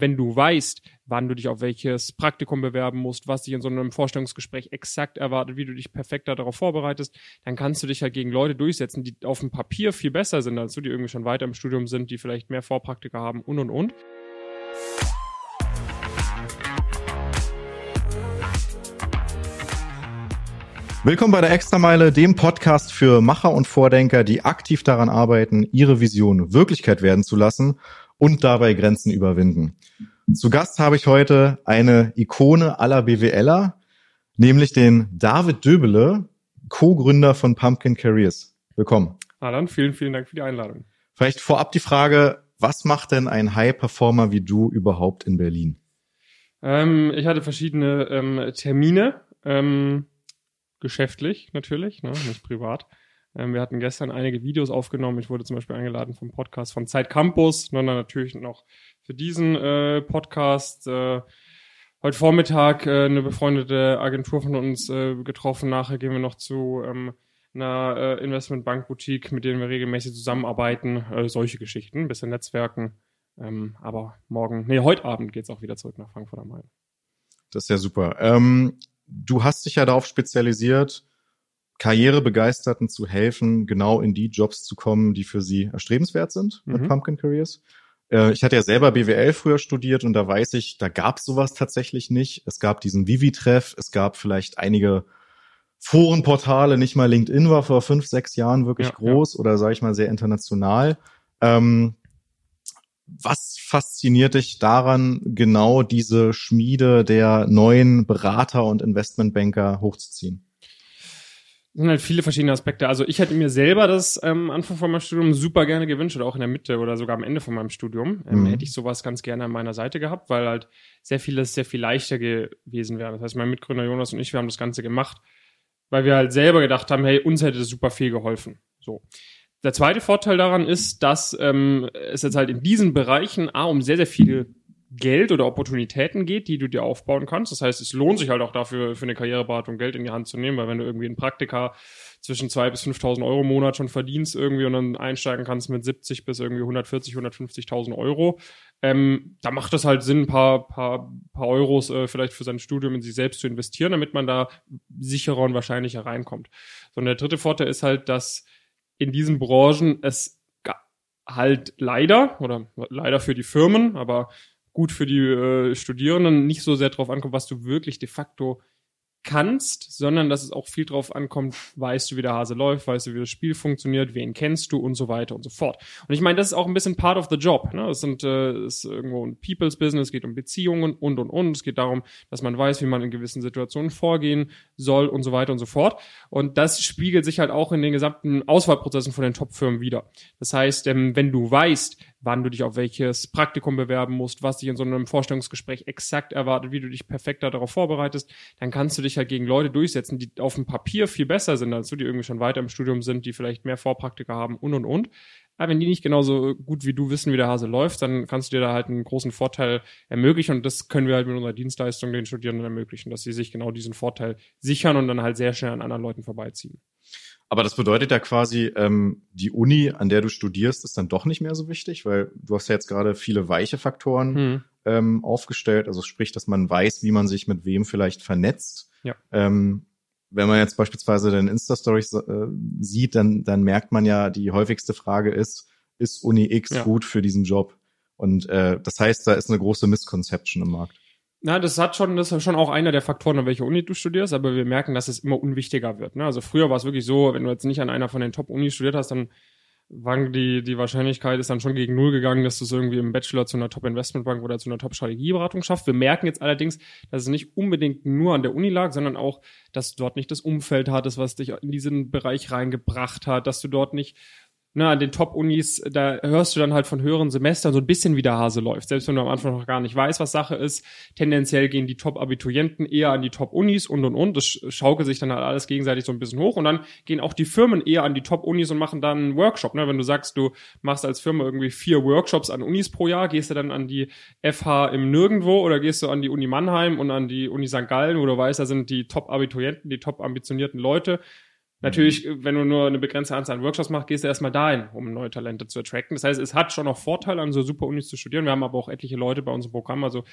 wenn du weißt, wann du dich auf welches Praktikum bewerben musst, was dich in so einem Vorstellungsgespräch exakt erwartet, wie du dich perfekter darauf vorbereitest, dann kannst du dich halt gegen Leute durchsetzen, die auf dem Papier viel besser sind als du, die irgendwie schon weiter im Studium sind, die vielleicht mehr Vorpraktika haben und und und. Willkommen bei der Extrameile, dem Podcast für Macher und Vordenker, die aktiv daran arbeiten, ihre Vision Wirklichkeit werden zu lassen und dabei Grenzen überwinden. Zu Gast habe ich heute eine Ikone aller BWLer, nämlich den David Döbele, Co-Gründer von Pumpkin Careers. Willkommen. Alan, vielen, vielen Dank für die Einladung. Vielleicht vorab die Frage, was macht denn ein High-Performer wie du überhaupt in Berlin? Ähm, ich hatte verschiedene ähm, Termine. Ähm, geschäftlich natürlich, ne, nicht privat. Ähm, wir hatten gestern einige Videos aufgenommen. Ich wurde zum Beispiel eingeladen vom Podcast von Zeit Campus, ne, natürlich noch für diesen äh, Podcast. Äh, heute Vormittag äh, eine befreundete Agentur von uns äh, getroffen. Nachher gehen wir noch zu ähm, einer äh, Investmentbank-Boutique, mit denen wir regelmäßig zusammenarbeiten. Äh, solche Geschichten, ein bisschen Netzwerken. Ähm, aber morgen, nee, heute Abend geht's auch wieder zurück nach Frankfurt am Main. Das ist ja super. Ähm, du hast dich ja darauf spezialisiert, Karrierebegeisterten zu helfen, genau in die Jobs zu kommen, die für sie erstrebenswert sind mit mhm. Pumpkin Careers. Äh, ich hatte ja selber BWL früher studiert und da weiß ich, da gab es sowas tatsächlich nicht. Es gab diesen Vivi-Treff, es gab vielleicht einige Forenportale, nicht mal LinkedIn war vor fünf, sechs Jahren wirklich ja, groß ja. oder sage ich mal sehr international. Ähm, was fasziniert dich daran, genau diese Schmiede der neuen Berater und Investmentbanker hochzuziehen? Sind halt viele verschiedene Aspekte. Also ich hätte mir selber das ähm, Anfang von meinem Studium super gerne gewünscht oder auch in der Mitte oder sogar am Ende von meinem Studium. Ähm, mhm. Hätte ich sowas ganz gerne an meiner Seite gehabt, weil halt sehr vieles sehr viel leichter gewesen wäre. Das heißt, mein Mitgründer Jonas und ich, wir haben das Ganze gemacht, weil wir halt selber gedacht haben, hey, uns hätte das super viel geholfen. So. Der zweite Vorteil daran ist, dass ähm, es jetzt halt in diesen Bereichen A, um sehr, sehr viel Geld oder Opportunitäten geht, die du dir aufbauen kannst. Das heißt, es lohnt sich halt auch dafür, für eine Karriereberatung Geld in die Hand zu nehmen, weil wenn du irgendwie in Praktika zwischen zwei bis 5.000 Euro im Monat schon verdienst irgendwie und dann einsteigen kannst mit 70 bis irgendwie 140, 150.000 Euro, ähm, da macht es halt Sinn, ein paar, paar, paar Euros äh, vielleicht für sein Studium in sich selbst zu investieren, damit man da sicherer und wahrscheinlicher reinkommt. So, und der dritte Vorteil ist halt, dass in diesen Branchen es halt leider oder leider für die Firmen, aber gut für die äh, Studierenden nicht so sehr drauf ankommt, was du wirklich de facto kannst, sondern dass es auch viel drauf ankommt, weißt du, wie der Hase läuft, weißt du, wie das Spiel funktioniert, wen kennst du und so weiter und so fort. Und ich meine, das ist auch ein bisschen part of the job. Ne? Es sind äh, ist irgendwo ein People's Business, es geht um Beziehungen und und und. Es geht darum, dass man weiß, wie man in gewissen Situationen vorgehen soll und so weiter und so fort. Und das spiegelt sich halt auch in den gesamten Auswahlprozessen von den Top-Firmen wieder. Das heißt, ähm, wenn du weißt, wann du dich auf welches Praktikum bewerben musst, was dich in so einem Vorstellungsgespräch exakt erwartet, wie du dich perfekter darauf vorbereitest, dann kannst du dich halt gegen Leute durchsetzen, die auf dem Papier viel besser sind als du, die irgendwie schon weiter im Studium sind, die vielleicht mehr Vorpraktika haben und und und. Aber wenn die nicht genauso gut wie du wissen, wie der Hase läuft, dann kannst du dir da halt einen großen Vorteil ermöglichen und das können wir halt mit unserer Dienstleistung den Studierenden ermöglichen, dass sie sich genau diesen Vorteil sichern und dann halt sehr schnell an anderen Leuten vorbeiziehen. Aber das bedeutet ja quasi, ähm, die Uni, an der du studierst, ist dann doch nicht mehr so wichtig, weil du hast ja jetzt gerade viele weiche Faktoren hm. ähm, aufgestellt. Also sprich, dass man weiß, wie man sich mit wem vielleicht vernetzt. Ja. Ähm, wenn man jetzt beispielsweise den Insta-Stories äh, sieht, dann, dann merkt man ja, die häufigste Frage ist, ist Uni X ja. gut für diesen Job? Und äh, das heißt, da ist eine große Misconception im Markt. Na, das hat schon, das ist schon auch einer der Faktoren, an welcher Uni du studierst, aber wir merken, dass es immer unwichtiger wird. Ne? Also früher war es wirklich so, wenn du jetzt nicht an einer von den Top-Unis studiert hast, dann war die, die Wahrscheinlichkeit ist dann schon gegen null gegangen, dass du es irgendwie im Bachelor zu einer Top-Investmentbank oder zu einer Top-Strategieberatung schaffst. Wir merken jetzt allerdings, dass es nicht unbedingt nur an der Uni lag, sondern auch, dass du dort nicht das Umfeld hattest, was dich in diesen Bereich reingebracht hat, dass du dort nicht ne, an den Top-Unis, da hörst du dann halt von höheren Semestern so ein bisschen, wie der Hase läuft. Selbst wenn du am Anfang noch gar nicht weißt, was Sache ist. Tendenziell gehen die Top-Abiturienten eher an die Top-Unis und und und. Das schaukelt sich dann halt alles gegenseitig so ein bisschen hoch. Und dann gehen auch die Firmen eher an die Top-Unis und machen dann einen Workshop. Ne? Wenn du sagst, du machst als Firma irgendwie vier Workshops an Unis pro Jahr, gehst du dann an die FH im Nirgendwo oder gehst du an die Uni Mannheim und an die Uni St. Gallen, wo du weißt, da sind die Top-Abiturienten, die top ambitionierten Leute Natürlich, wenn du nur eine begrenzte Anzahl an Workshops machst, gehst du erstmal dahin, um neue Talente zu attracten. Das heißt, es hat schon noch Vorteile, an so super Unis zu studieren. Wir haben aber auch etliche Leute bei unserem Programm. Also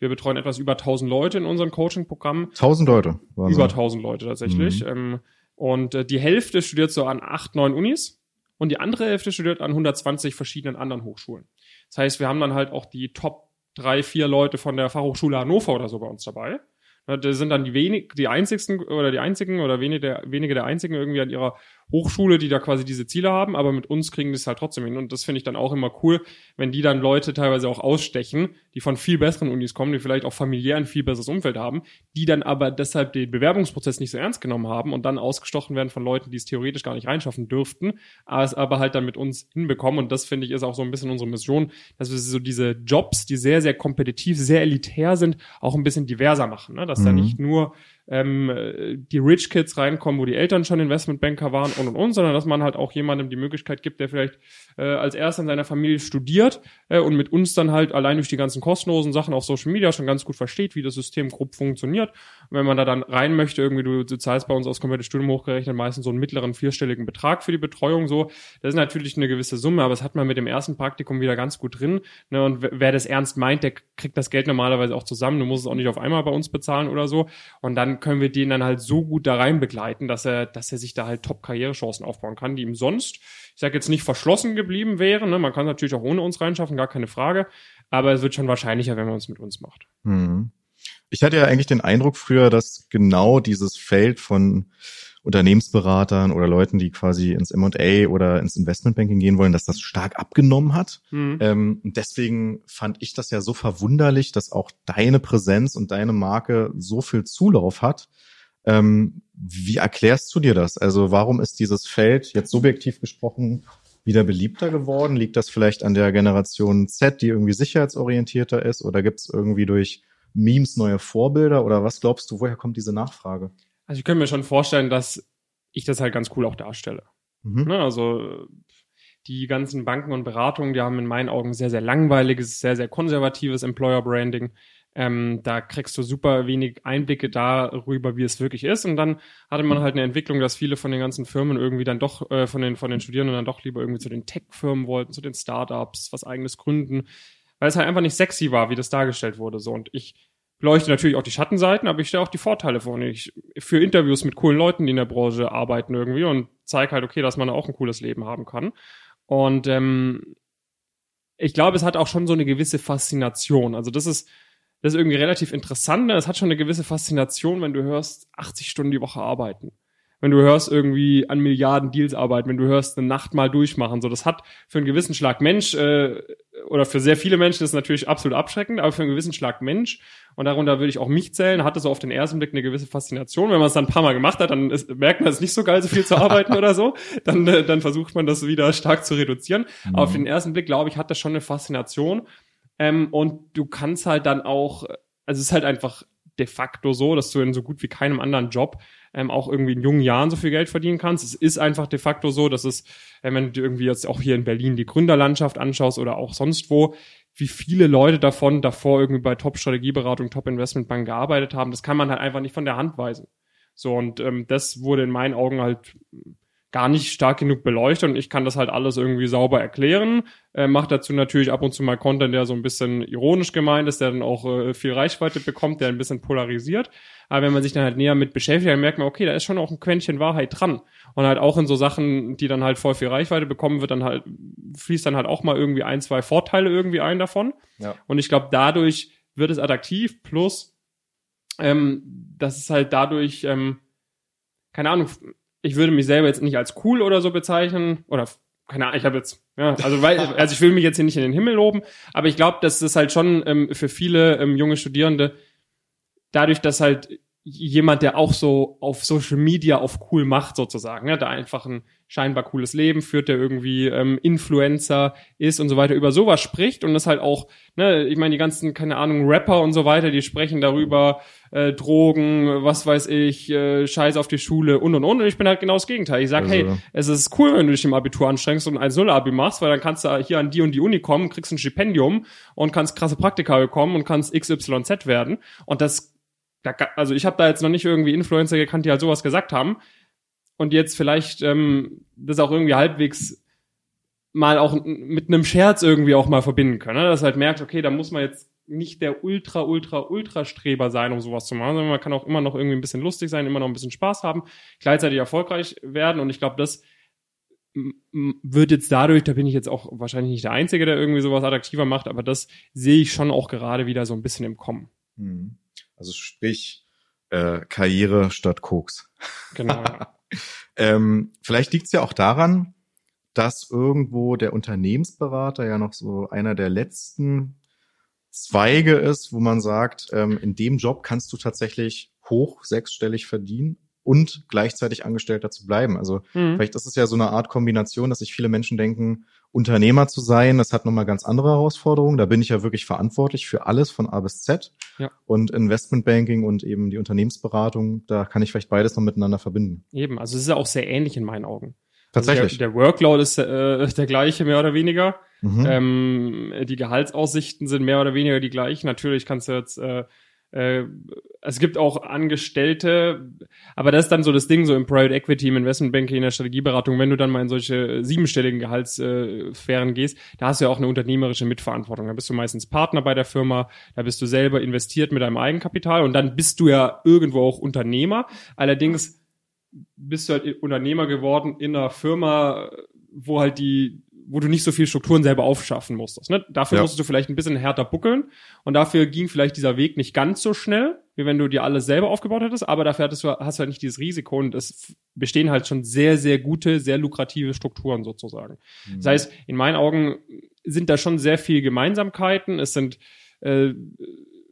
wir betreuen etwas über 1000 Leute in unserem Coaching-Programm. 1000 Leute? Wahnsinn. Über 1000 Leute tatsächlich. Mhm. Ähm, und äh, die Hälfte studiert so an acht, neun Unis und die andere Hälfte studiert an 120 verschiedenen anderen Hochschulen. Das heißt, wir haben dann halt auch die Top drei, vier Leute von der Fachhochschule Hannover oder so bei uns dabei. Das sind dann die wenig, die einzigsten oder die einzigen oder wenige der, wenige der einzigen irgendwie an ihrer Hochschule, die da quasi diese Ziele haben, aber mit uns kriegen die es halt trotzdem hin. Und das finde ich dann auch immer cool, wenn die dann Leute teilweise auch ausstechen, die von viel besseren Unis kommen, die vielleicht auch familiär ein viel besseres Umfeld haben, die dann aber deshalb den Bewerbungsprozess nicht so ernst genommen haben und dann ausgestochen werden von Leuten, die es theoretisch gar nicht reinschaffen dürften, aber es aber halt dann mit uns hinbekommen. Und das finde ich ist auch so ein bisschen unsere Mission, dass wir so diese Jobs, die sehr, sehr kompetitiv, sehr elitär sind, auch ein bisschen diverser machen. Ne? Dass mhm. da nicht nur ähm, die Rich Kids reinkommen, wo die Eltern schon Investmentbanker waren und und und, sondern dass man halt auch jemandem die Möglichkeit gibt, der vielleicht äh, als erster in seiner Familie studiert äh, und mit uns dann halt allein durch die ganzen kostenlosen Sachen auf Social Media schon ganz gut versteht, wie das System grob funktioniert. Und wenn man da dann rein möchte, irgendwie du, du zahlst bei uns aus komplettes Studium hochgerechnet meistens so einen mittleren vierstelligen Betrag für die Betreuung so. Das ist natürlich eine gewisse Summe, aber das hat man mit dem ersten Praktikum wieder ganz gut drin. Ne? Und wer das ernst meint, der kriegt das Geld normalerweise auch zusammen. Du musst es auch nicht auf einmal bei uns bezahlen oder so. Und dann können wir den dann halt so gut da rein begleiten, dass er, dass er sich da halt Top-Karrierechancen aufbauen kann, die ihm sonst, ich sage jetzt nicht verschlossen geblieben wären. Ne? Man kann natürlich auch ohne uns reinschaffen, gar keine Frage. Aber es wird schon wahrscheinlicher, wenn man es mit uns macht. Mhm. Ich hatte ja eigentlich den Eindruck früher, dass genau dieses Feld von Unternehmensberatern oder Leuten, die quasi ins M&A oder ins Investmentbanking gehen wollen, dass das stark abgenommen hat. Mhm. Ähm, deswegen fand ich das ja so verwunderlich, dass auch deine Präsenz und deine Marke so viel Zulauf hat. Ähm, wie erklärst du dir das? Also warum ist dieses Feld jetzt subjektiv gesprochen wieder beliebter geworden? Liegt das vielleicht an der Generation Z, die irgendwie sicherheitsorientierter ist? Oder gibt es irgendwie durch Memes neue Vorbilder? Oder was glaubst du, woher kommt diese Nachfrage? Also ich könnte mir schon vorstellen, dass ich das halt ganz cool auch darstelle. Mhm. Ne, also die ganzen Banken und Beratungen, die haben in meinen Augen sehr, sehr langweiliges, sehr, sehr konservatives Employer Branding. Ähm, da kriegst du super wenig Einblicke darüber, wie es wirklich ist. Und dann hatte man halt eine Entwicklung, dass viele von den ganzen Firmen irgendwie dann doch, äh, von den, von den Studierenden dann doch lieber irgendwie zu den Tech-Firmen wollten, zu den Startups, was eigenes gründen, weil es halt einfach nicht sexy war, wie das dargestellt wurde. So. Und ich beleuchte natürlich auch die Schattenseiten, aber ich stelle auch die Vorteile vor. Und ich führe Interviews mit coolen Leuten, die in der Branche arbeiten irgendwie und zeige halt, okay, dass man auch ein cooles Leben haben kann. Und ähm, ich glaube, es hat auch schon so eine gewisse Faszination. Also das ist, das ist irgendwie relativ interessant. Ne? Es hat schon eine gewisse Faszination, wenn du hörst, 80 Stunden die Woche arbeiten wenn du hörst irgendwie an Milliarden Deals arbeiten, wenn du hörst eine Nacht mal durchmachen, so das hat für einen gewissen Schlag Mensch äh, oder für sehr viele Menschen ist natürlich absolut abschreckend, aber für einen gewissen Schlag Mensch und darunter würde ich auch mich zählen, hat es so auf den ersten Blick eine gewisse Faszination. Wenn man es dann ein paar Mal gemacht hat, dann ist, merkt man es nicht so geil, so viel zu arbeiten oder so. Dann, äh, dann versucht man das wieder stark zu reduzieren. Mhm. Aber auf den ersten Blick, glaube ich, hat das schon eine Faszination. Ähm, und du kannst halt dann auch, also es ist halt einfach de facto so, dass du in so gut wie keinem anderen Job ähm, auch irgendwie in jungen Jahren so viel Geld verdienen kannst. Es ist einfach de facto so, dass es, äh, wenn du irgendwie jetzt auch hier in Berlin die Gründerlandschaft anschaust oder auch sonst wo, wie viele Leute davon davor irgendwie bei Top-Strategieberatung, Top-Investmentbank gearbeitet haben, das kann man halt einfach nicht von der Hand weisen. So, und ähm, das wurde in meinen Augen halt gar nicht stark genug beleuchtet und ich kann das halt alles irgendwie sauber erklären. Äh, macht dazu natürlich ab und zu mal Content, der so ein bisschen ironisch gemeint ist, der dann auch äh, viel Reichweite bekommt, der ein bisschen polarisiert. Aber wenn man sich dann halt näher mit beschäftigt, dann merkt man, okay, da ist schon auch ein Quäntchen Wahrheit dran. Und halt auch in so Sachen, die dann halt voll viel Reichweite bekommen, wird dann halt, fließt dann halt auch mal irgendwie ein, zwei Vorteile irgendwie ein davon. Ja. Und ich glaube, dadurch wird es attraktiv, plus, ähm, dass es halt dadurch, ähm, keine Ahnung, ich würde mich selber jetzt nicht als cool oder so bezeichnen oder keine Ahnung, ich habe jetzt ja, also weil also ich will mich jetzt hier nicht in den Himmel loben, aber ich glaube, dass das halt schon ähm, für viele ähm, junge Studierende dadurch, dass halt jemand, der auch so auf Social Media auf cool macht sozusagen, ja, der einfach ein scheinbar cooles Leben führt, der irgendwie ähm, Influencer ist und so weiter, über sowas spricht und das halt auch, ne, ich meine, die ganzen, keine Ahnung, Rapper und so weiter, die sprechen darüber, äh, Drogen, was weiß ich, äh, Scheiß auf die Schule und und und. Und ich bin halt genau das Gegenteil. Ich sag, also. hey, es ist cool, wenn du dich im Abitur anstrengst und ein 1-0-Abi machst, weil dann kannst du hier an die und die Uni kommen, kriegst ein Stipendium und kannst krasse Praktika bekommen und kannst XYZ werden. Und das da, also ich habe da jetzt noch nicht irgendwie Influencer gekannt, die halt sowas gesagt haben. und jetzt vielleicht ähm, das auch irgendwie halbwegs mal auch mit einem Scherz irgendwie auch mal verbinden können. Ne? Dass halt merkt, okay, da muss man jetzt nicht der ultra, ultra, ultra Streber sein, um sowas zu machen, sondern man kann auch immer noch irgendwie ein bisschen lustig sein, immer noch ein bisschen Spaß haben, gleichzeitig erfolgreich werden. Und ich glaube, das wird jetzt dadurch, da bin ich jetzt auch wahrscheinlich nicht der Einzige, der irgendwie sowas attraktiver macht, aber das sehe ich schon auch gerade wieder so ein bisschen im Kommen. Hm. Also sprich, äh, Karriere statt Koks. Genau. Ähm, vielleicht liegt es ja auch daran, dass irgendwo der Unternehmensberater ja noch so einer der letzten Zweige ist, wo man sagt, ähm, in dem Job kannst du tatsächlich hoch sechsstellig verdienen und gleichzeitig Angestellter zu bleiben. Also mhm. vielleicht ist es ja so eine Art Kombination, dass sich viele Menschen denken, Unternehmer zu sein, das hat nochmal ganz andere Herausforderungen. Da bin ich ja wirklich verantwortlich für alles von A bis Z. Ja. Und Investmentbanking und eben die Unternehmensberatung, da kann ich vielleicht beides noch miteinander verbinden. Eben, also es ist ja auch sehr ähnlich in meinen Augen. Tatsächlich. Also der, der, Workload ist äh, der gleiche, mehr oder weniger. Mhm. Ähm, die Gehaltsaussichten sind mehr oder weniger die gleichen. Natürlich kannst du jetzt äh, äh, es gibt auch Angestellte, aber das ist dann so das Ding, so im Private Equity, im Investmentbanking, in der Strategieberatung, wenn du dann mal in solche siebenstelligen Gehaltssphären gehst, da hast du ja auch eine unternehmerische Mitverantwortung. Da bist du meistens Partner bei der Firma, da bist du selber investiert mit deinem Eigenkapital und dann bist du ja irgendwo auch Unternehmer. Allerdings bist du halt Unternehmer geworden in einer Firma, wo halt die wo du nicht so viel Strukturen selber aufschaffen musstest. Ne? Dafür ja. musstest du vielleicht ein bisschen härter buckeln und dafür ging vielleicht dieser Weg nicht ganz so schnell, wie wenn du dir alles selber aufgebaut hättest, aber dafür hattest du, hast du halt nicht dieses Risiko und es bestehen halt schon sehr, sehr gute, sehr lukrative Strukturen sozusagen. Mhm. Das heißt, in meinen Augen sind da schon sehr viele Gemeinsamkeiten. Es sind äh,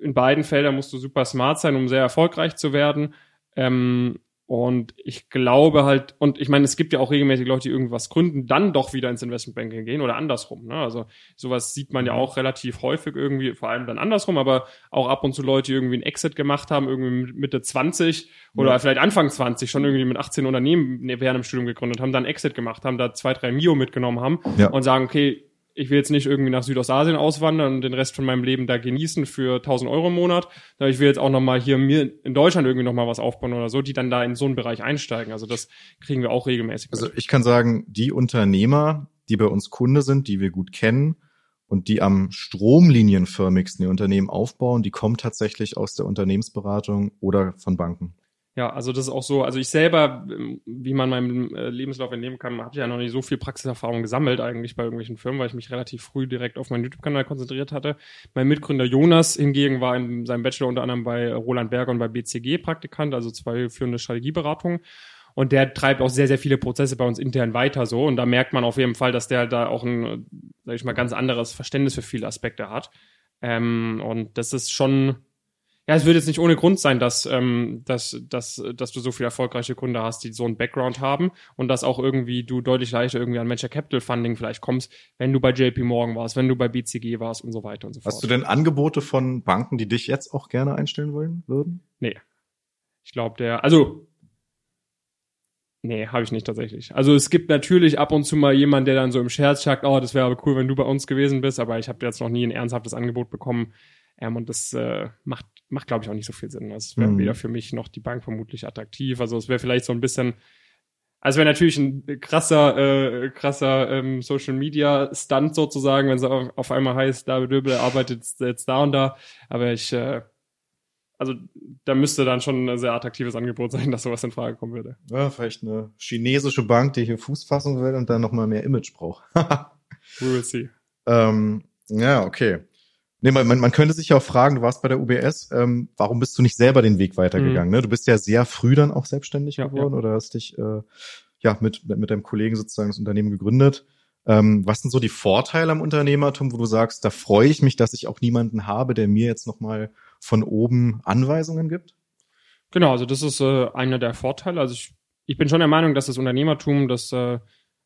in beiden Feldern musst du super smart sein, um sehr erfolgreich zu werden. Ähm, und ich glaube halt, und ich meine, es gibt ja auch regelmäßig Leute, die irgendwas gründen, dann doch wieder ins Investmentbanking gehen oder andersrum. Ne? Also sowas sieht man ja mhm. auch relativ häufig irgendwie, vor allem dann andersrum, aber auch ab und zu Leute, die irgendwie einen Exit gemacht haben, irgendwie Mitte 20 oder ja. vielleicht Anfang 20, schon irgendwie mit 18 Unternehmen während dem Studium gegründet haben, dann Exit gemacht haben, da zwei, drei Mio mitgenommen haben ja. und sagen, okay, ich will jetzt nicht irgendwie nach Südostasien auswandern und den Rest von meinem Leben da genießen für 1000 Euro im Monat. Ich will jetzt auch nochmal hier mir in Deutschland irgendwie nochmal was aufbauen oder so, die dann da in so einen Bereich einsteigen. Also das kriegen wir auch regelmäßig. Also ich kann sagen, die Unternehmer, die bei uns Kunde sind, die wir gut kennen und die am stromlinienförmigsten ihr Unternehmen aufbauen, die kommen tatsächlich aus der Unternehmensberatung oder von Banken. Ja, also das ist auch so, also ich selber, ähm, wie man meinem äh, Lebenslauf entnehmen kann, habe ja noch nicht so viel Praxiserfahrung gesammelt eigentlich bei irgendwelchen Firmen, weil ich mich relativ früh direkt auf meinen YouTube-Kanal konzentriert hatte. Mein Mitgründer Jonas hingegen war in seinem Bachelor unter anderem bei Roland Berger und bei BCG Praktikant, also zwei führende Strategieberatungen. Und der treibt auch sehr, sehr viele Prozesse bei uns intern weiter so. Und da merkt man auf jeden Fall, dass der da auch ein, sag ich mal, ganz anderes Verständnis für viele Aspekte hat. Ähm, und das ist schon, ja, es wird jetzt nicht ohne Grund sein, dass, ähm, dass, dass, dass du so viele erfolgreiche Kunden hast, die so einen Background haben und dass auch irgendwie du deutlich leichter irgendwie an Venture Capital Funding vielleicht kommst, wenn du bei JP Morgan warst, wenn du bei BCG warst und so weiter und so fort. Hast du denn Angebote von Banken, die dich jetzt auch gerne einstellen wollen würden? Nee. Ich glaube, der, also Nee, habe ich nicht tatsächlich. Also es gibt natürlich ab und zu mal jemand, der dann so im Scherz sagt, oh, das wäre aber cool, wenn du bei uns gewesen bist, aber ich habe jetzt noch nie ein ernsthaftes Angebot bekommen. Ähm, und das äh, macht macht, glaube ich, auch nicht so viel Sinn. Also es wäre mhm. weder für mich noch die Bank vermutlich attraktiv. Also es wäre vielleicht so ein bisschen, also wäre natürlich ein krasser, äh, krasser ähm, Social Media Stunt sozusagen, wenn es auf, auf einmal heißt, David Döbel arbeitet jetzt da und da. Aber ich, äh, also da müsste dann schon ein sehr attraktives Angebot sein, dass sowas in Frage kommen würde. Ja, vielleicht eine chinesische Bank, die hier Fuß fassen will und dann nochmal mehr Image braucht. We will see. Ähm, ja, okay. Nee, man, man könnte sich ja auch fragen, du warst bei der UBS, ähm, warum bist du nicht selber den Weg weitergegangen? Mhm. Ne? Du bist ja sehr früh dann auch selbstständig ja, geworden ja. oder hast dich äh, ja mit, mit deinem Kollegen sozusagen das Unternehmen gegründet. Ähm, was sind so die Vorteile am Unternehmertum, wo du sagst, da freue ich mich, dass ich auch niemanden habe, der mir jetzt nochmal von oben Anweisungen gibt? Genau, also das ist äh, einer der Vorteile. Also ich, ich bin schon der Meinung, dass das Unternehmertum das äh,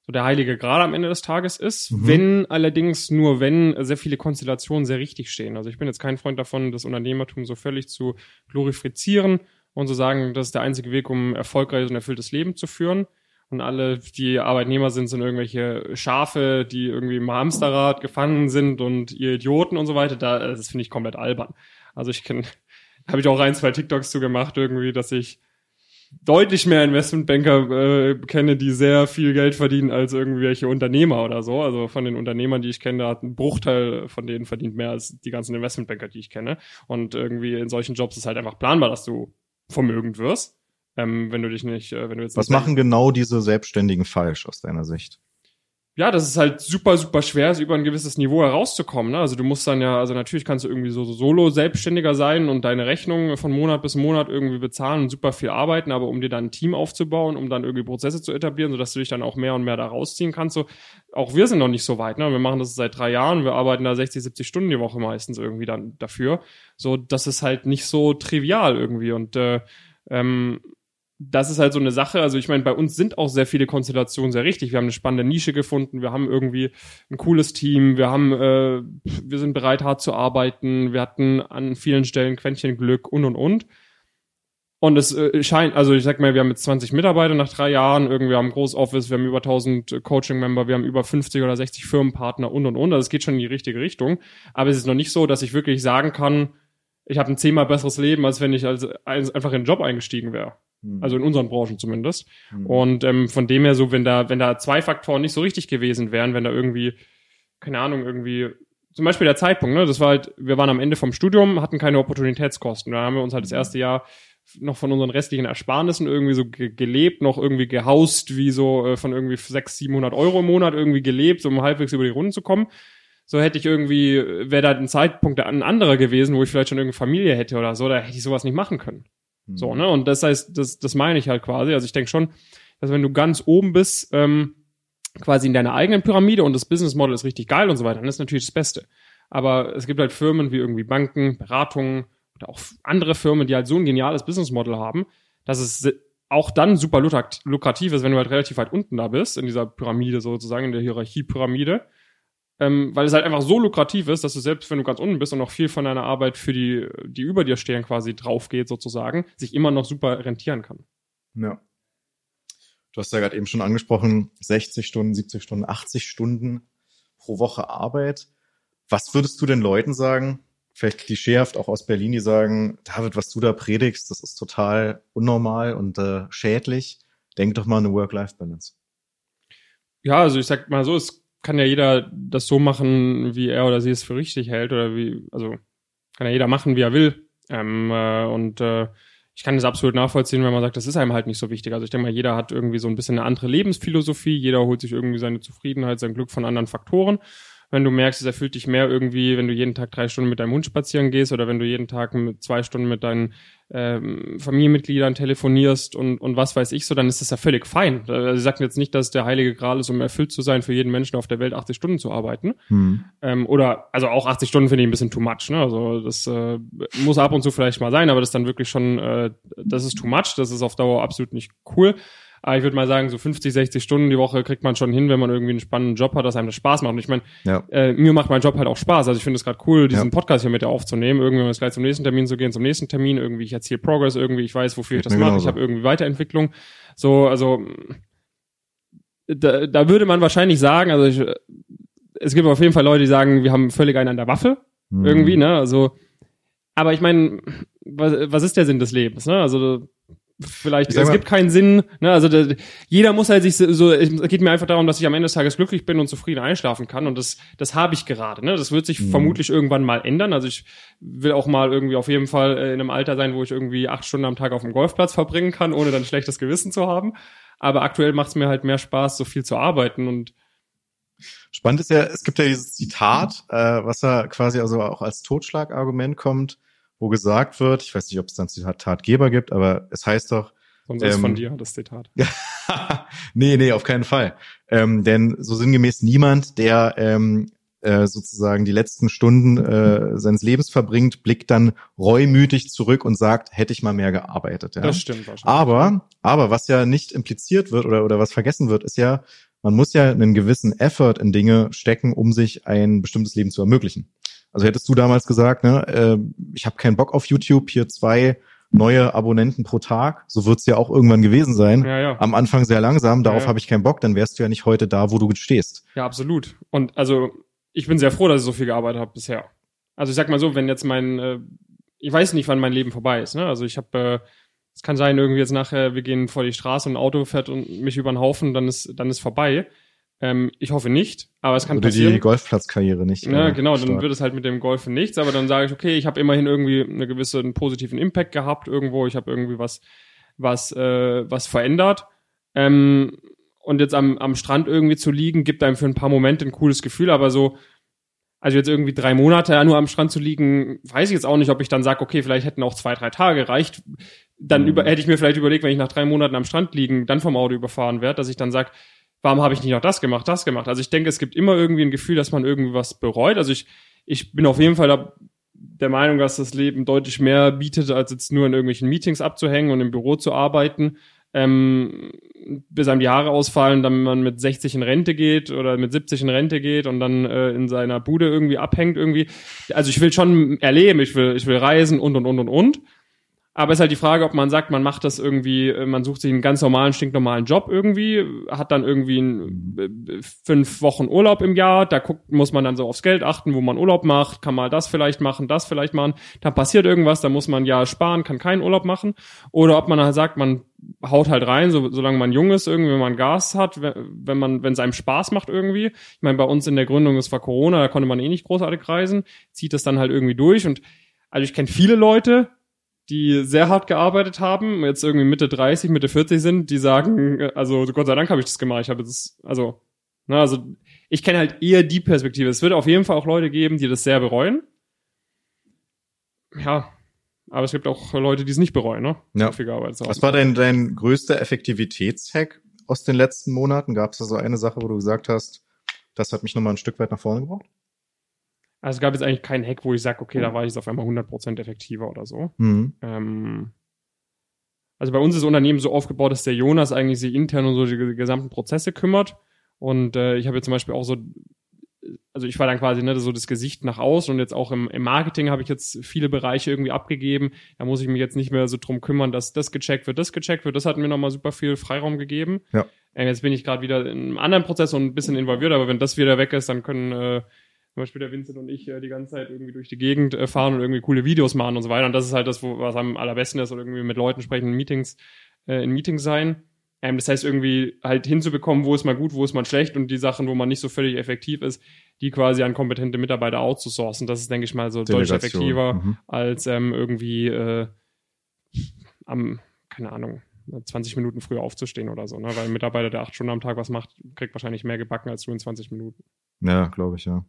so der heilige Gral am Ende des Tages ist, mhm. wenn allerdings nur wenn sehr viele Konstellationen sehr richtig stehen. Also ich bin jetzt kein Freund davon, das Unternehmertum so völlig zu glorifizieren und zu sagen, das ist der einzige Weg, um erfolgreiches und erfülltes Leben zu führen. Und alle, die Arbeitnehmer sind, sind irgendwelche Schafe, die irgendwie im Hamsterrad gefangen sind und ihr Idioten und so weiter. Da, das finde ich komplett albern. Also ich kenne, habe ich auch ein, zwei TikToks zu gemacht irgendwie, dass ich deutlich mehr Investmentbanker äh, kenne, die sehr viel Geld verdienen als irgendwelche Unternehmer oder so. Also von den Unternehmern, die ich kenne, hat ein Bruchteil von denen verdient mehr als die ganzen Investmentbanker, die ich kenne. Und irgendwie in solchen Jobs ist halt einfach planbar, dass du vermögend wirst. Ähm, wenn du dich nicht, äh, wenn du jetzt Was machen genau diese Selbstständigen falsch aus deiner Sicht? Ja, das ist halt super, super schwer, ist über ein gewisses Niveau herauszukommen. Ne? Also du musst dann ja, also natürlich kannst du irgendwie so, so solo-Selbstständiger sein und deine Rechnungen von Monat bis Monat irgendwie bezahlen und super viel arbeiten, aber um dir dann ein Team aufzubauen, um dann irgendwie Prozesse zu etablieren, sodass du dich dann auch mehr und mehr da rausziehen kannst. So, auch wir sind noch nicht so weit. Ne? Wir machen das seit drei Jahren, wir arbeiten da 60, 70 Stunden die Woche meistens irgendwie dann dafür. So, das ist halt nicht so trivial irgendwie. Und äh, ähm, das ist halt so eine Sache. Also ich meine, bei uns sind auch sehr viele Konstellationen sehr richtig. Wir haben eine spannende Nische gefunden, wir haben irgendwie ein cooles Team, wir haben, äh, wir sind bereit, hart zu arbeiten, wir hatten an vielen Stellen Quäntchen Glück und und und. Und es äh, scheint, also ich sag mal, wir haben jetzt 20 Mitarbeiter nach drei Jahren, irgendwie haben ein Großoffice, wir haben über 1000 Coaching-Member, wir haben über 50 oder 60 Firmenpartner und und und. Also es geht schon in die richtige Richtung. Aber es ist noch nicht so, dass ich wirklich sagen kann, ich habe ein zehnmal besseres Leben, als wenn ich als einfach in den Job eingestiegen wäre. Hm. Also in unseren Branchen zumindest. Mhm. Und ähm, von dem her so, wenn da, wenn da zwei Faktoren nicht so richtig gewesen wären, wenn da irgendwie, keine Ahnung, irgendwie, zum Beispiel der Zeitpunkt, ne? Das war halt, wir waren am Ende vom Studium, hatten keine Opportunitätskosten. Da haben wir uns halt das hm. erste Jahr noch von unseren restlichen Ersparnissen irgendwie so ge gelebt, noch irgendwie gehaust, wie so äh, von irgendwie 600, 700 Euro im Monat irgendwie gelebt, um halbwegs über die Runden zu kommen. So hätte ich irgendwie, wäre da ein Zeitpunkt ein anderer gewesen, wo ich vielleicht schon irgendeine Familie hätte oder so, da hätte ich sowas nicht machen können. So, mhm. ne? Und das heißt, das, das meine ich halt quasi. Also ich denke schon, dass wenn du ganz oben bist, ähm, quasi in deiner eigenen Pyramide und das Business Model ist richtig geil und so weiter, dann ist natürlich das Beste. Aber es gibt halt Firmen wie irgendwie Banken, Beratungen oder auch andere Firmen, die halt so ein geniales Business Model haben, dass es auch dann super lukrativ ist, wenn du halt relativ weit unten da bist, in dieser Pyramide sozusagen, in der Hierarchiepyramide ähm, weil es halt einfach so lukrativ ist, dass du selbst, wenn du ganz unten bist und noch viel von deiner Arbeit für die, die über dir stehen, quasi drauf geht sozusagen, sich immer noch super rentieren kann. Ja. Du hast ja gerade eben schon angesprochen, 60 Stunden, 70 Stunden, 80 Stunden pro Woche Arbeit. Was würdest du den Leuten sagen, vielleicht klischeehaft auch aus Berlin, die sagen, David, was du da predigst, das ist total unnormal und äh, schädlich. Denk doch mal an eine Work-Life-Balance. Ja, also ich sag mal so, es kann ja jeder das so machen, wie er oder sie es für richtig hält oder wie, also kann ja jeder machen, wie er will. Ähm, äh, und äh, ich kann das absolut nachvollziehen, wenn man sagt, das ist einem halt nicht so wichtig. Also ich denke mal, jeder hat irgendwie so ein bisschen eine andere Lebensphilosophie, jeder holt sich irgendwie seine Zufriedenheit, sein Glück von anderen Faktoren wenn du merkst, es erfüllt dich mehr irgendwie, wenn du jeden Tag drei Stunden mit deinem Hund spazieren gehst oder wenn du jeden Tag mit zwei Stunden mit deinen ähm, Familienmitgliedern telefonierst und, und was weiß ich so, dann ist das ja völlig fein. Also sie sagten jetzt nicht, dass der heilige Gral ist, um erfüllt zu sein, für jeden Menschen auf der Welt 80 Stunden zu arbeiten. Hm. Ähm, oder, also auch 80 Stunden finde ich ein bisschen too much. Ne? Also das äh, muss ab und zu vielleicht mal sein, aber das ist dann wirklich schon, äh, das ist too much, das ist auf Dauer absolut nicht cool. Aber ich würde mal sagen, so 50, 60 Stunden die Woche kriegt man schon hin, wenn man irgendwie einen spannenden Job hat, dass einem das Spaß macht. Und ich meine, ja. äh, mir macht mein Job halt auch Spaß. Also ich finde es gerade cool, diesen ja. Podcast hier mit dir aufzunehmen, irgendwie jetzt gleich zum nächsten Termin zu gehen, zum nächsten Termin, irgendwie ich erziele Progress, irgendwie ich weiß, wofür ich das mache, ich habe irgendwie Weiterentwicklung. So, also da, da würde man wahrscheinlich sagen, also ich, es gibt auf jeden Fall Leute, die sagen, wir haben völlig einen an der Waffe, mhm. irgendwie, ne? Also, aber ich meine, was, was ist der Sinn des Lebens, ne? Also vielleicht, es gibt keinen Sinn, ne, also da, jeder muss halt sich so, es geht mir einfach darum, dass ich am Ende des Tages glücklich bin und zufrieden einschlafen kann und das, das habe ich gerade, ne, das wird sich mhm. vermutlich irgendwann mal ändern, also ich will auch mal irgendwie auf jeden Fall äh, in einem Alter sein, wo ich irgendwie acht Stunden am Tag auf dem Golfplatz verbringen kann, ohne dann schlechtes Gewissen zu haben, aber aktuell macht es mir halt mehr Spaß, so viel zu arbeiten und Spannend ist ja, es gibt ja dieses Zitat, äh, was da quasi also auch als Totschlagargument kommt, wo gesagt wird, ich weiß nicht, ob es dann Zitatgeber gibt, aber es heißt doch. Sonst ähm, ist von dir das Zitat. nee, nee, auf keinen Fall. Ähm, denn so sinngemäß niemand, der ähm, äh, sozusagen die letzten Stunden äh, seines Lebens verbringt, blickt dann reumütig zurück und sagt, hätte ich mal mehr gearbeitet. Ja? Das stimmt wahrscheinlich. Aber, aber was ja nicht impliziert wird oder, oder was vergessen wird, ist ja, man muss ja einen gewissen Effort in Dinge stecken, um sich ein bestimmtes Leben zu ermöglichen. Also hättest du damals gesagt, ne, äh, ich habe keinen Bock auf YouTube, hier zwei neue Abonnenten pro Tag, so wird's ja auch irgendwann gewesen sein. Ja, ja. Am Anfang sehr langsam, darauf ja, ja. habe ich keinen Bock, dann wärst du ja nicht heute da, wo du stehst. Ja, absolut. Und also ich bin sehr froh, dass ich so viel gearbeitet habe bisher. Also ich sag mal so, wenn jetzt mein, äh, ich weiß nicht, wann mein Leben vorbei ist. Ne? Also ich habe äh, Es kann sein, irgendwie jetzt nachher, wir gehen vor die Straße und ein Auto fährt und mich über den Haufen, dann ist, dann ist vorbei. Ähm, ich hoffe nicht, aber es kann Oder passieren. die Golfplatzkarriere nicht. Ja, äh, genau, dann stark. wird es halt mit dem Golfen nichts, aber dann sage ich, okay, ich habe immerhin irgendwie eine gewisse einen positiven Impact gehabt irgendwo, ich habe irgendwie was was äh, was verändert. Ähm, und jetzt am, am Strand irgendwie zu liegen, gibt einem für ein paar Momente ein cooles Gefühl, aber so also jetzt irgendwie drei Monate ja nur am Strand zu liegen, weiß ich jetzt auch nicht, ob ich dann sage, okay, vielleicht hätten auch zwei, drei Tage gereicht. Dann Mhm. über, hätte ich mir vielleicht überlegt, wenn ich nach drei Monaten am Strand liegen, dann vom Auto überfahren werde, dass ich dann sage, warum habe ich nicht noch das gemacht, das gemacht? Also ich denke, es gibt immer irgendwie ein Gefühl, dass man irgendwie was bereut. Also ich, ich bin auf jeden Fall da, der Meinung, dass das Leben deutlich mehr bietet, als jetzt nur in irgendwelchen Meetings abzuhängen und im Büro zu arbeiten. Ähm, bis einem die Haare ausfallen, dann man mit 60 in Rente geht oder mit 70 in Rente geht und dann äh, in seiner Bude irgendwie abhängt irgendwie. Also ich will schon erleben, ich will, ich will reisen und und und und und. Aber ist halt die Frage, ob man sagt, man macht das irgendwie, äh, man sucht sich einen ganz normalen, stinknormalen Job irgendwie, hat dann irgendwie ein, äh, fünf Wochen Urlaub im Jahr, da guckt, muss man dann so aufs Geld achten, wo man Urlaub macht, kann mal das vielleicht machen, das vielleicht machen, dann passiert irgendwas, da muss man ja sparen, kann keinen Urlaub machen. Oder ob man halt sagt, man haut halt rein, so, solange man jung ist, irgendwie, wenn man Gas hat, wenn wenn man, wenn es einem Spaß macht irgendwie. Ich meine, bei uns in der Gründung, es war Corona, da konnte man eh nicht großartig reisen, zieht das dann halt irgendwie durch und also ich kenne viele Leute, die sehr hart gearbeitet haben, jetzt irgendwie Mitte 30, Mitte 40 sind, die sagen, äh, also Gott sei Dank habe ich das gemacht. Ich habe das, also, na, also ich kenne halt eher die Perspektive. Es wird auf jeden Fall auch Leute geben, die das sehr bereuen. Ja, aber es gibt auch Leute, die es nicht bereuen, ne? Ja. So. Was war denn dein größter Effektivitätshack aus den letzten Monaten? Gab es da so eine Sache, wo du gesagt hast, das hat mich nochmal ein Stück weit nach vorne gebracht? Also es gab jetzt eigentlich keinen Hack, wo ich sage, okay, da war ich jetzt auf einmal 100% effektiver oder so. Mhm. Ähm, also bei uns ist das Unternehmen so aufgebaut, dass der Jonas eigentlich sich intern um so die gesamten Prozesse kümmert. Und äh, ich habe jetzt zum Beispiel auch so, also ich war dann quasi ne, so das Gesicht nach außen und jetzt auch im, im Marketing habe ich jetzt viele Bereiche irgendwie abgegeben. Da muss ich mich jetzt nicht mehr so drum kümmern, dass das gecheckt wird, das gecheckt wird. Das hat mir nochmal super viel Freiraum gegeben. Ja. Äh, jetzt bin ich gerade wieder in einem anderen Prozess und ein bisschen involviert, aber wenn das wieder weg ist, dann können äh, zum Beispiel der Vincent und ich äh, die ganze Zeit irgendwie durch die Gegend äh, fahren und irgendwie coole Videos machen und so weiter. Und das ist halt das, wo, was am allerbesten ist, oder irgendwie mit Leuten sprechen, in Meetings, äh, in Meetings sein. Ähm, das heißt, irgendwie halt hinzubekommen, wo ist man gut, wo ist man schlecht und die Sachen, wo man nicht so völlig effektiv ist, die quasi an kompetente Mitarbeiter outzusourcen. Das ist, denke ich mal, so deutlich effektiver Mhm. als ähm, irgendwie äh, am, keine Ahnung, 20 Minuten früher aufzustehen oder so, ne? Weil ein Mitarbeiter, der acht Stunden am Tag was macht, kriegt wahrscheinlich mehr gebacken als du in 20 Minuten. Ja, glaube ich, ja.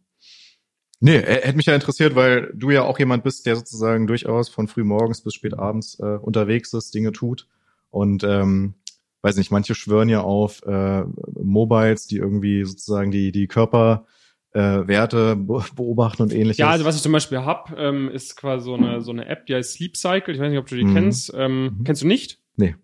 Nee, hätte mich ja interessiert, weil du ja auch jemand bist, der sozusagen durchaus von früh morgens bis spät abends äh, unterwegs ist, Dinge tut. Und ähm, weiß nicht, manche schwören ja auf äh, Mobiles, die irgendwie sozusagen die, die Körperwerte äh, Werte be beobachten und ähnliches. Ja, also was ich zum Beispiel hab, ähm, ist quasi so eine, so eine App, die heißt Sleep Cycle. Ich weiß nicht, ob du die Mhm. kennst. Ähm, Mhm. Kennst du nicht? Nee.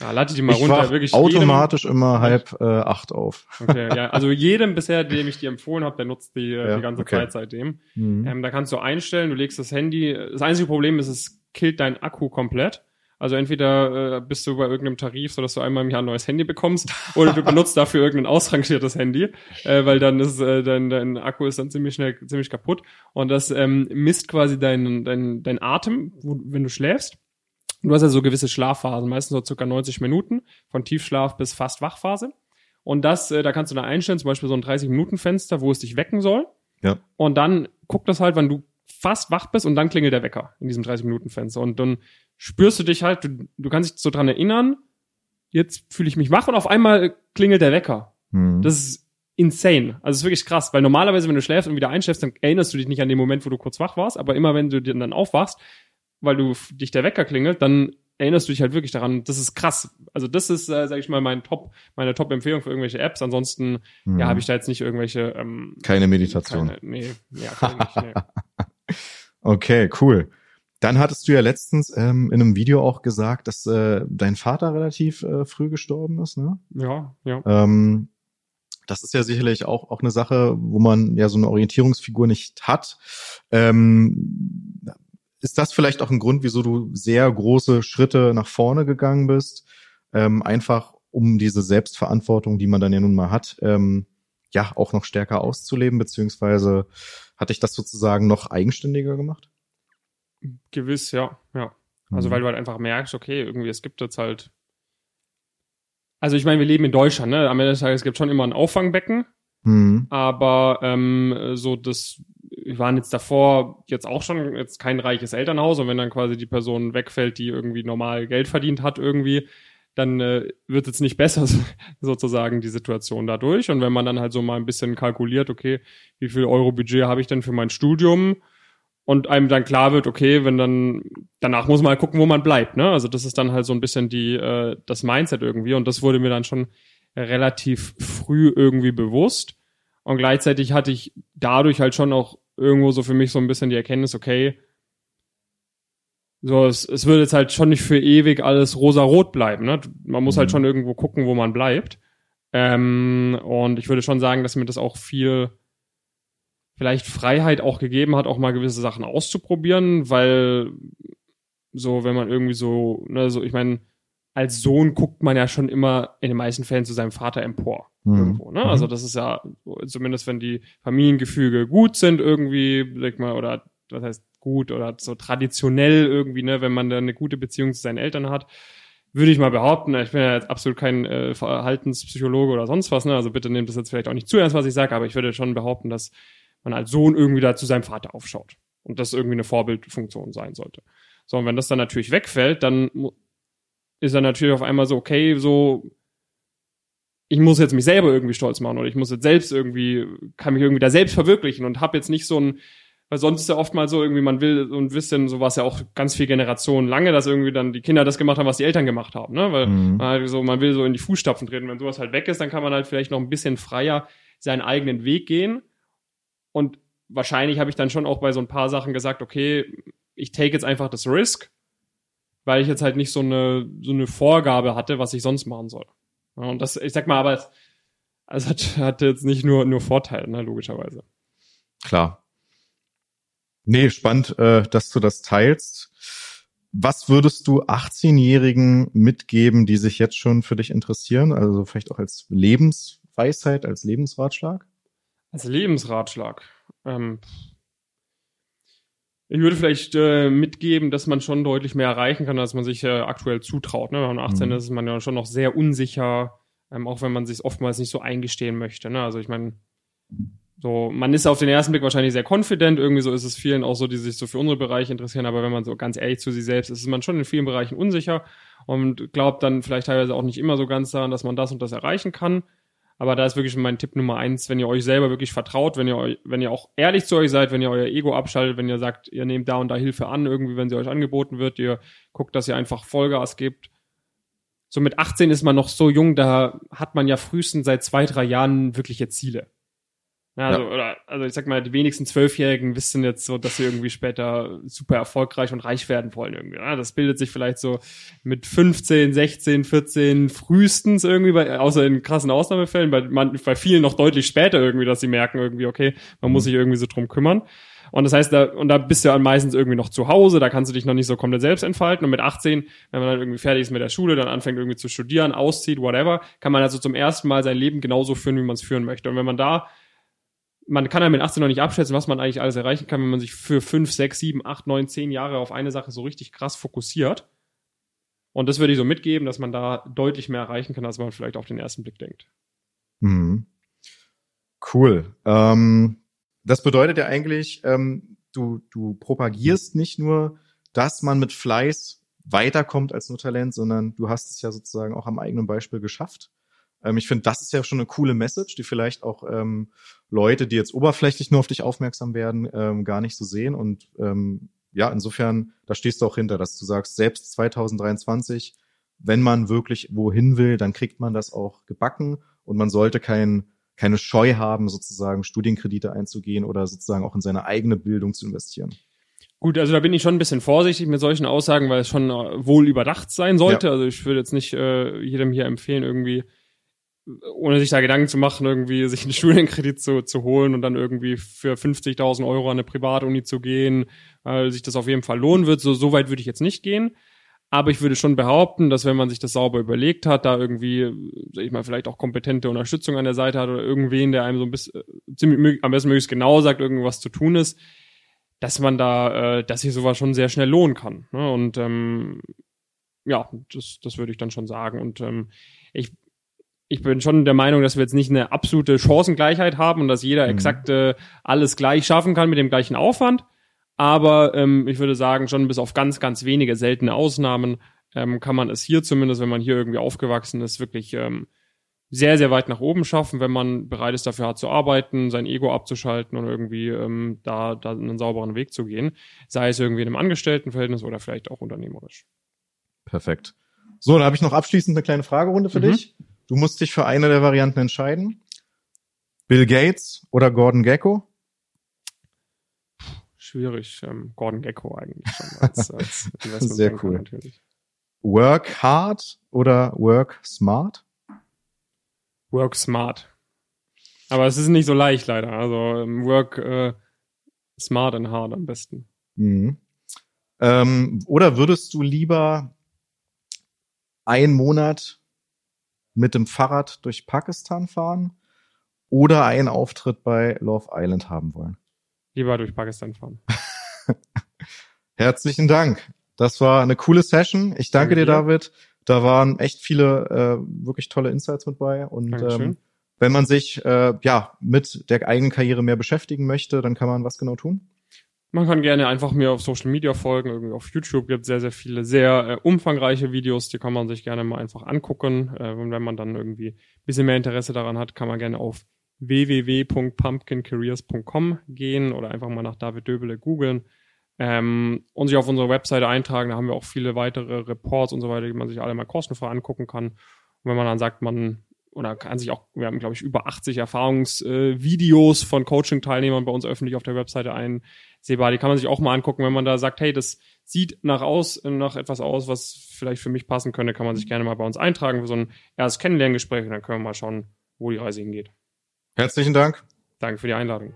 Ja, lade die mal ich runter. Wirklich automatisch immer halb äh, acht auf. Jedem, okay, ja, also jedem bisher, dem ich dir empfohlen habe, der nutzt die, äh, Ja, die ganze okay. Zeit seitdem. Mhm. Ähm, da kannst du einstellen, du legst das Handy. Das einzige Problem ist, es killt deinen Akku komplett. Also entweder äh, bist du bei irgendeinem Tarif, sodass du einmal im Jahr ein neues Handy bekommst, oder du benutzt dafür irgendein ausrangiertes Handy, äh, weil dann ist äh, dein, dein Akku ist dann ziemlich schnell ziemlich kaputt. Und das ähm, misst quasi deinen dein, dein Atem, wo, wenn du schläfst. Du hast ja so gewisse Schlafphasen, meistens so circa 90 Minuten, von Tiefschlaf bis fast Wachphase. Und das, äh, da kannst du da einstellen, zum Beispiel so ein 30-Minuten-Fenster, wo es dich wecken soll. Ja. Und dann guckt das halt, wann du fast wach bist und dann klingelt der Wecker in diesem 30-Minuten-Fenster. Und dann spürst du dich halt, du, du kannst dich so dran erinnern, jetzt fühle ich mich wach und auf einmal klingelt der Wecker. Mhm. Das ist insane. Also es ist wirklich krass, weil normalerweise, wenn du schläfst und wieder einschläfst, dann erinnerst du dich nicht an den Moment, wo du kurz wach warst, aber immer wenn du dir dann aufwachst, weil du dich der Wecker klingelt, dann erinnerst du dich halt wirklich daran. Das ist krass. Also das ist, äh, sage ich mal, mein Top, meine Top-Empfehlung für irgendwelche Apps. Ansonsten, Mhm. ja, habe ich da jetzt nicht irgendwelche. Ähm, Keine Meditation. Keine, nee, ja, nicht, nee. Okay, cool. Dann hattest du ja letztens ähm, in einem Video auch gesagt, dass äh, dein Vater relativ äh, früh gestorben ist, ne? Ja, ja. Ähm, das ist ja sicherlich auch, auch eine Sache, wo man ja so eine Orientierungsfigur nicht hat. Ähm, ist das vielleicht auch ein Grund, wieso du sehr große Schritte nach vorne gegangen bist? Ähm, einfach um diese Selbstverantwortung, die man dann ja nun mal hat, ähm, ja, auch noch stärker auszuleben, beziehungsweise hat dich das sozusagen noch eigenständiger gemacht? Gewiss, ja, ja. Also weil du halt einfach merkst, okay, irgendwie es gibt jetzt halt. Also ich meine, wir leben in Deutschland, ne? Am Ende des Tages gibt es schon immer ein Auffangbecken. Mhm. Aber ähm, so das, wir waren jetzt davor jetzt auch schon jetzt kein reiches Elternhaus und wenn dann quasi die Person wegfällt, die irgendwie normal Geld verdient hat irgendwie, dann äh, wird es nicht besser sozusagen die Situation dadurch. Und wenn man dann halt so mal ein bisschen kalkuliert, okay, wie viel Euro Budget habe ich denn für mein Studium? Und einem dann klar wird, okay, wenn dann danach muss man halt gucken, wo man bleibt. Ne? Also das ist dann halt so ein bisschen die äh, das Mindset irgendwie. Und das wurde mir dann schon relativ früh irgendwie bewusst. Und gleichzeitig hatte ich dadurch halt schon auch irgendwo so für mich so ein bisschen die Erkenntnis, okay, so, es, es wird jetzt halt schon nicht für ewig alles rosa-rot bleiben. Ne? Man muss halt mhm. halt schon irgendwo gucken, wo man bleibt. Ähm, und ich würde schon sagen, dass mir das auch viel vielleicht Freiheit auch gegeben hat, auch mal gewisse Sachen auszuprobieren, weil so, wenn man irgendwie so, ne, so, ich meine, als Sohn guckt man ja schon immer in den meisten Fällen zu seinem Vater empor. Mhm. Irgendwo, ne? Also mhm. das ist ja, zumindest wenn die Familiengefüge gut sind, irgendwie, sag mal, oder was heißt gut oder so traditionell irgendwie, ne, wenn man da eine gute Beziehung zu seinen Eltern hat, würde ich mal behaupten, ich bin ja jetzt absolut kein äh, Verhaltenspsychologe oder sonst was, ne? Also bitte nehmt das jetzt vielleicht auch nicht zu ernst, was ich sage, aber ich würde schon behaupten, dass man als Sohn irgendwie da zu seinem Vater aufschaut und das irgendwie eine Vorbildfunktion sein sollte. So, und wenn das dann natürlich wegfällt, dann ist er natürlich auf einmal so, okay, so, ich muss jetzt mich selber irgendwie stolz machen oder ich muss jetzt selbst irgendwie, kann mich irgendwie da selbst verwirklichen und habe jetzt nicht so ein, weil sonst ist ja oft mal so irgendwie, man will so ein bisschen, so war es ja auch ganz viel Generationen lange, dass irgendwie dann die Kinder das gemacht haben, was die Eltern gemacht haben, ne? Weil mhm. man, halt so, man will so in die Fußstapfen treten. Wenn sowas halt weg ist, dann kann man halt vielleicht noch ein bisschen freier seinen eigenen Weg gehen. Und wahrscheinlich habe ich dann schon auch bei so ein paar Sachen gesagt, okay, ich take jetzt einfach das Risk weil ich jetzt halt nicht so eine, so eine Vorgabe hatte, was ich sonst machen soll. Ja, und das, ich sag mal, aber es, es hat, hat jetzt nicht nur, nur Vorteile, ne, logischerweise. Klar. Nee, spannend, äh, dass du das teilst. Was würdest du 18-Jährigen mitgeben, die sich jetzt schon für dich interessieren? Also vielleicht auch als Lebensweisheit, als Lebensratschlag? Als Lebensratschlag. Ähm, ich würde vielleicht äh, mitgeben, dass man schon deutlich mehr erreichen kann, als man sich äh, aktuell zutraut. Ne? Wenn man 18 mhm. ist, ist man ja schon noch sehr unsicher, ähm, auch wenn man sich oftmals nicht so eingestehen möchte. Ne? Also ich meine, so, man ist auf den ersten Blick wahrscheinlich sehr confident, irgendwie so ist es vielen auch so, die sich so für unsere Bereiche interessieren, aber wenn man so ganz ehrlich zu sich selbst ist, ist man schon in vielen Bereichen unsicher und glaubt dann vielleicht teilweise auch nicht immer so ganz daran, dass man das und das erreichen kann. Aber da ist wirklich mein Tipp Nummer eins, wenn ihr euch selber wirklich vertraut, wenn ihr euch, wenn ihr auch ehrlich zu euch seid, wenn ihr euer Ego abschaltet, wenn ihr sagt, ihr nehmt da und da Hilfe an, irgendwie, wenn sie euch angeboten wird, ihr guckt, dass ihr einfach Vollgas gebt. So mit 18 ist man noch so jung, da hat man ja frühestens seit zwei, drei Jahren wirkliche Ziele. Ja, also, ja. Oder, also ich sag mal, die wenigsten Zwölfjährigen wissen jetzt so, dass sie irgendwie später super erfolgreich und reich werden wollen irgendwie. Ja, das bildet sich vielleicht so mit 15, 16, 14 frühestens irgendwie, bei, außer in krassen Ausnahmefällen, bei, man, bei vielen noch deutlich später irgendwie, dass sie merken irgendwie, okay, man mhm. muss sich irgendwie so drum kümmern. Und das heißt, da, und da bist du ja meistens irgendwie noch zu Hause, da kannst du dich noch nicht so komplett selbst entfalten. Und mit 18, wenn man dann irgendwie fertig ist mit der Schule, dann anfängt irgendwie zu studieren, auszieht, whatever, kann man also zum ersten Mal sein Leben genauso führen, wie man es führen möchte. Und wenn man da man kann ja mit 18 noch nicht abschätzen, was man eigentlich alles erreichen kann, wenn man sich für 5, 6, 7, 8, 9, 10 Jahre auf eine Sache so richtig krass fokussiert. Und das würde ich so mitgeben, dass man da deutlich mehr erreichen kann, als man vielleicht auf den ersten Blick denkt. Mhm. Cool. Ähm, das bedeutet ja eigentlich, ähm, du, du propagierst nicht nur, dass man mit Fleiß weiterkommt als nur Talent, sondern du hast es ja sozusagen auch am eigenen Beispiel geschafft. Ähm, ich finde, das ist ja schon eine coole Message, die vielleicht auch ähm, Leute, die jetzt oberflächlich nur auf dich aufmerksam werden, ähm, gar nicht so sehen. Und ähm, ja, insofern, da stehst du auch hinter, dass du sagst, selbst 2023, wenn man wirklich wohin will, dann kriegt man das auch gebacken und man sollte kein, keine Scheu haben, sozusagen Studienkredite einzugehen oder sozusagen auch in seine eigene Bildung zu investieren. Gut, also da bin ich schon ein bisschen vorsichtig mit solchen Aussagen, weil es schon äh, wohl überdacht sein sollte. Ja. Also ich würde jetzt nicht äh, jedem hier empfehlen, irgendwie ohne sich da Gedanken zu machen, irgendwie sich einen Studienkredit zu, zu holen und dann irgendwie für 50.000 Euro an eine Privatuni zu gehen, weil sich das auf jeden Fall lohnen wird. So, so weit würde ich jetzt nicht gehen. Aber ich würde schon behaupten, dass wenn man sich das sauber überlegt hat, da irgendwie, sag ich mal, vielleicht auch kompetente Unterstützung an der Seite hat oder irgendwen, der einem so ein bisschen, ziemlich, am besten möglichst genau sagt, irgendwas zu tun ist, dass man da, äh, dass sich sowas schon sehr schnell lohnen kann. Ne? Und ähm, ja, das, das würde ich dann schon sagen. Und ähm, ich, ich bin schon der Meinung, dass wir jetzt nicht eine absolute Chancengleichheit haben und dass jeder mhm. exakt äh, alles gleich schaffen kann mit dem gleichen Aufwand. Aber ähm, ich würde sagen, schon bis auf ganz, ganz wenige seltene Ausnahmen ähm, kann man es hier zumindest, wenn man hier irgendwie aufgewachsen ist, wirklich ähm, sehr, sehr weit nach oben schaffen, wenn man bereit ist, dafür hart zu arbeiten, sein Ego abzuschalten und irgendwie ähm, da, da einen sauberen Weg zu gehen. Sei es irgendwie in einem Angestelltenverhältnis oder vielleicht auch unternehmerisch. Perfekt. So, dann habe ich noch abschließend eine kleine Fragerunde für mhm. dich. Du musst dich für eine der Varianten entscheiden. Bill Gates oder Gordon Gecko? Schwierig. Ähm, Gordon Gecko eigentlich schon als, als Sehr cool. Natürlich. Work hard oder work smart? Work smart. Aber es ist nicht so leicht leider. Also ähm, work äh, smart and hard am besten. Mhm. Ähm, oder würdest du lieber einen Monat mit dem Fahrrad durch Pakistan fahren oder einen Auftritt bei Love Island haben wollen? Lieber durch Pakistan fahren. Herzlichen Dank. Das war eine coole Session. Ich danke, danke dir, David. Da waren echt viele äh, wirklich tolle Insights mit bei. Und ähm, wenn man sich äh, ja mit der eigenen Karriere mehr beschäftigen möchte, dann kann man was genau tun? Man kann gerne einfach mir auf Social Media folgen. Irgendwie auf YouTube gibt es sehr, sehr viele sehr äh, umfangreiche Videos, die kann man sich gerne mal einfach angucken. Äh, und wenn man dann irgendwie ein bisschen mehr Interesse daran hat, kann man gerne auf www.pumpkincareers.com gehen oder einfach mal nach David Döbele googeln ähm, und sich auf unsere Webseite eintragen. Da haben wir auch viele weitere Reports und so weiter, die man sich alle mal kostenfrei angucken kann. Und wenn man dann sagt, man oder kann sich auch, wir haben, glaube ich, über 80 Erfahrungsvideos äh, von Coaching-Teilnehmern bei uns öffentlich auf der Webseite einsehbar. Die kann man sich auch mal angucken, wenn man da sagt, hey, das sieht nach aus, nach etwas aus, was vielleicht für mich passen könnte, kann man sich gerne mal bei uns eintragen für so ein erstes Kennenlerngespräch und dann können wir mal schauen, wo die Reise hingeht. Herzlichen Dank. Danke für die Einladung.